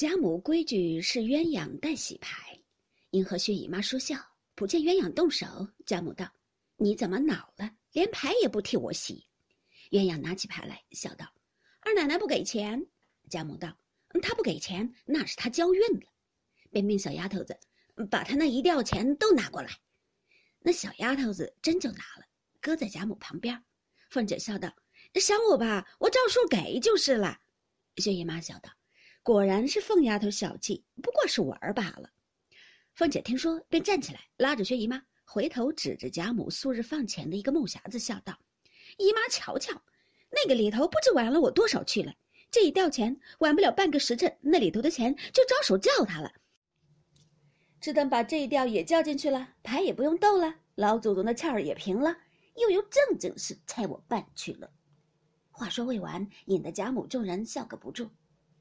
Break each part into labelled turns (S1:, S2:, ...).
S1: 贾母规矩是鸳鸯代洗牌，因和薛姨妈说笑，不见鸳鸯动手。贾母道：“你怎么恼了？连牌也不替我洗？”鸳鸯拿起牌来，笑道：“二奶奶不给钱。”贾母道：“她不给钱，那是她交运了。”便命小丫头子把她那一吊钱都拿过来。那小丫头子真就拿了，搁在贾母旁边。凤姐笑道：“想我吧，我照数给就是了。”薛姨妈笑道。果然是凤丫头小气，不过是玩罢了。凤姐听说，便站起来，拉着薛姨妈，回头指着贾母素日放钱的一个木匣子，笑道：“姨妈瞧瞧，那个里头不知玩了我多少去了。这一吊钱，晚不了半个时辰，那里头的钱就招手叫他了。只等把这一吊也叫进去了，牌也不用斗了，老祖宗的气儿也平了，又有正经事差我办去了。”话说未完，引得贾母众人笑个不住。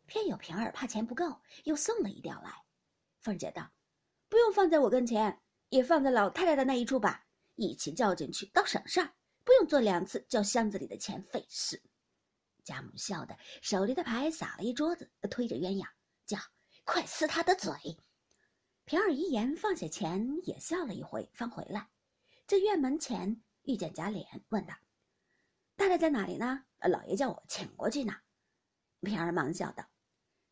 S1: 偏有平儿怕钱不够，又送了一吊来。凤姐道：“不用放在我跟前，也放在老太太的那一处吧，一起叫进去，倒省事儿，不用做两次叫箱子里的钱费事。”贾母笑得手里的牌撒了一桌子，推着鸳鸯叫：“快撕他的嘴！”平儿一言放下钱，也笑了一回，方回来。这院门前遇见贾琏，问道：“太太在哪里呢？老爷叫我请过去呢。”平儿忙笑道。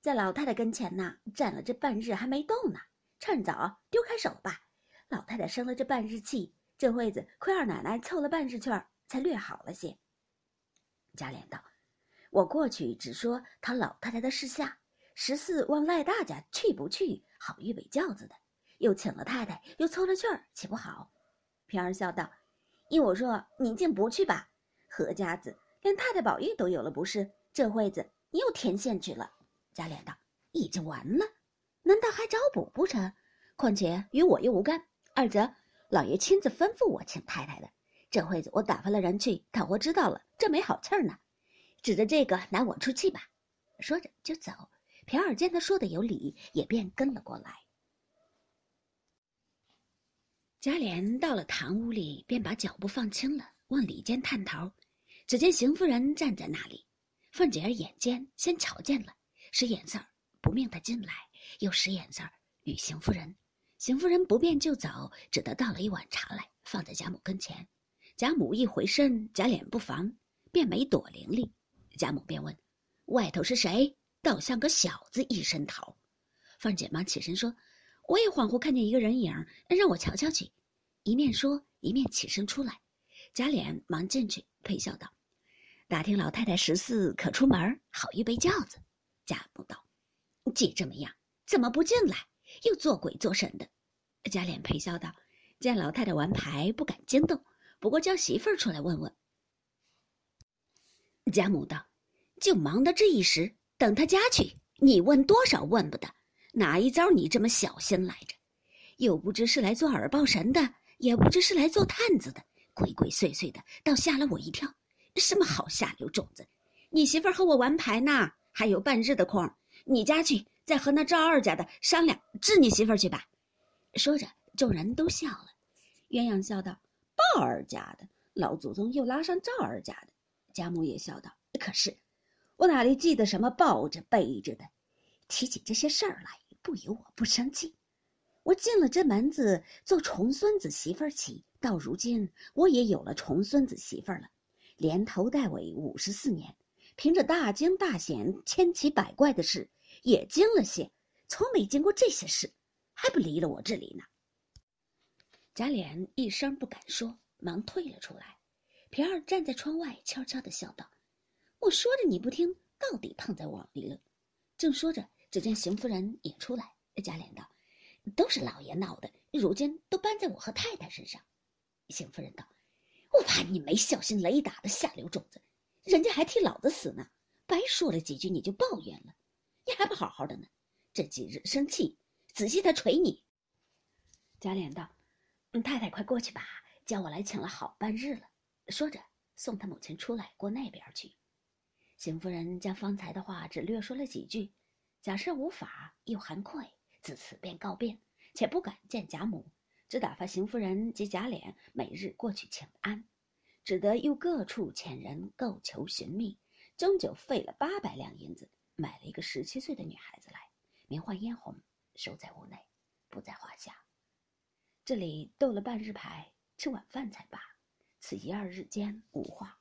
S1: 在老太太跟前呢，站了这半日还没动呢。趁早丢开手吧。老太太生了这半日气，这会子亏二奶奶凑了半日趣儿，才略好了些。贾琏道：“我过去只说他老太太的事下，十四望赖大家去不去，好预备轿子的。又请了太太，又凑了趣儿，岂不好？”平儿笑道：“依我说，你竟不去吧。何家子连太太宝玉都有了不是？这会子你又添线去了。”贾琏道：“已经完了，难道还找补不成？况且与我又无干。二则老爷亲自吩咐我请太太的，这会子我打发了人去，倘或知道了，这没好气儿呢。指着这个拿我出气吧。”说着就走。平儿见他说的有理，也便跟了过来。贾琏到了堂屋里，便把脚步放轻了，往里间探头，只见邢夫人站在那里。凤姐儿眼尖，先瞧见了。使眼色不命他进来，又使眼色与邢夫人。邢夫人不便就走，只得倒了一碗茶来，放在贾母跟前。贾母一回身，贾琏不防，便没躲灵灵。贾母便问：“外头是谁？倒像个小子一身逃。”凤姐忙起身说：“我也恍惚看见一个人影，让我瞧瞧去。”一面说，一面起身出来。贾琏忙进去，陪笑道：“打听老太太十四可出门，好预备轿子。”贾母道：“既这么样，怎么不进来？又做鬼做神的。”贾琏陪笑道：“见老太太玩牌，不敢惊动，不过叫媳妇儿出来问问。”贾母道：“就忙到这一时，等他家去，你问多少问不得。哪一遭你这么小心来着？又不知是来做耳报神的，也不知是来做探子的，鬼鬼祟祟的，倒吓了我一跳。什么好下流种子？你媳妇儿和我玩牌呢。”还有半日的空，你家去，再和那赵二家的商量治你媳妇去吧。说着，众人都笑了。鸳鸯笑道：“鲍二家的老祖宗又拉上赵二家的。”贾母也笑道：“可是，我哪里记得什么抱着背着的？提起这些事儿来，不由我不生气。我进了这门子做重孙子媳妇儿起，到如今我也有了重孙子媳妇儿了，连头带尾五十四年。”凭着大惊大险、千奇百怪的事，也惊了些，从没经过这些事，还不离了我这里呢。贾琏一声不敢说，忙退了出来。平儿站在窗外，悄悄的笑道：“我说着你不听，到底碰在网里了。”正说着，只见邢夫人也出来。贾琏道：“都是老爷闹的，如今都搬在我和太太身上。”邢夫人道：“我怕你没小心雷打的下流种子。”人家还替老子死呢，白说了几句你就抱怨了，你还不好好的呢？这几日生气，仔细他捶你。贾琏道：“太太快过去吧，叫我来请了好半日了。”说着送他母亲出来过那边去。邢夫人将方才的话只略说了几句，贾赦无法又含愧，自此便告别，且不敢见贾母，只打发邢夫人及贾琏每日过去请安。只得又各处遣人购求寻觅，终究费了八百两银子，买了一个十七岁的女孩子来，名唤嫣红，守在屋内，不在话下。这里斗了半日牌，吃晚饭才罢。此一二日间无话。